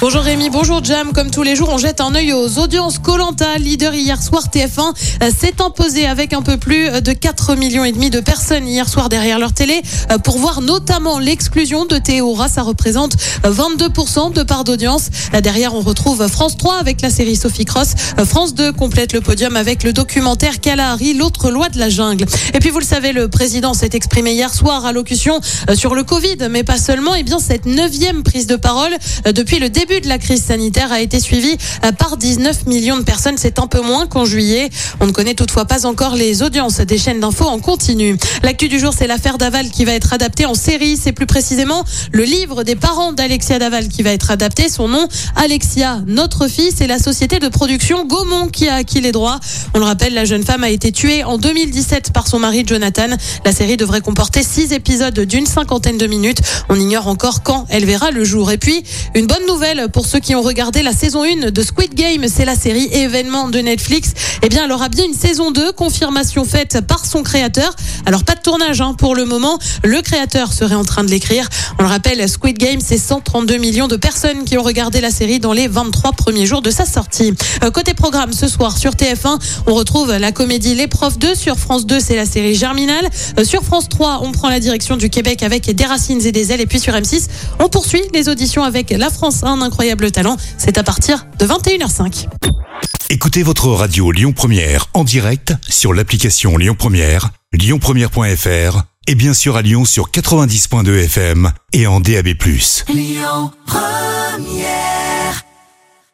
Bonjour Rémi, bonjour Jam. Comme tous les jours, on jette un œil aux audiences. Colanta, leader hier soir TF1, euh, s'est imposé avec un peu plus de 4 millions et demi de personnes hier soir derrière leur télé euh, pour voir notamment l'exclusion de Théora. Ça représente 22% de part d'audience. Euh, Derrière, on retrouve France 3 avec la série Sophie Cross. Euh, France 2 complète le podium avec le documentaire Kalahari, l'autre loi de la jungle. Et puis, vous le savez, le président s'est exprimé hier soir à locution euh, sur le Covid, mais pas seulement. Et bien, cette neuvième prise de parole euh, depuis le début de la crise sanitaire a été suivie euh, par 19 millions de personnes. C'est un peu moins qu'en juillet. On ne connaît toutefois pas encore les audiences des chaînes d'infos en continu. L'actu du jour, c'est l'affaire Daval qui va être adaptée en série. C'est plus précisément le livre des parents d'Alexia Daval qui va être adapté. Son nom, Alexia, notre fille, c'est la société de production Gaumont qui a acquis les droits. On le rappelle, la jeune femme a été tuée en 2017 par son mari Jonathan. La série devrait comporter six épisodes d'une cinquantaine de minutes. On ignore encore quand elle verra le jour. Et puis, une bonne nouvelle pour ceux qui ont regardé la saison 1 de Squid Game, c'est la série événement de Netflix. Eh bien, elle aura bien une saison 2, confirmation faite par son créateur. Alors, pas de tournage hein, pour le moment. Le créateur serait en train de l'écrire. On le rappelle, Squid Game, c'est 132 millions de personnes qui ont regardé la série dans les 23 premiers jours de sa sortie. Euh, côté programme, ce soir sur TF1, on retrouve la comédie Les Profs 2. Sur France 2, c'est la série Germinal. Euh, sur France 3, on prend la direction du Québec avec des racines et des ailes. Et puis sur M6, on poursuit les auditions avec La France a un incroyable talent. C'est à partir de 21h05. Écoutez votre radio Lyon Première en direct sur l'application Lyon Première, lyonpremière.fr et bien sûr à Lyon sur 90.2 FM et en DAB+.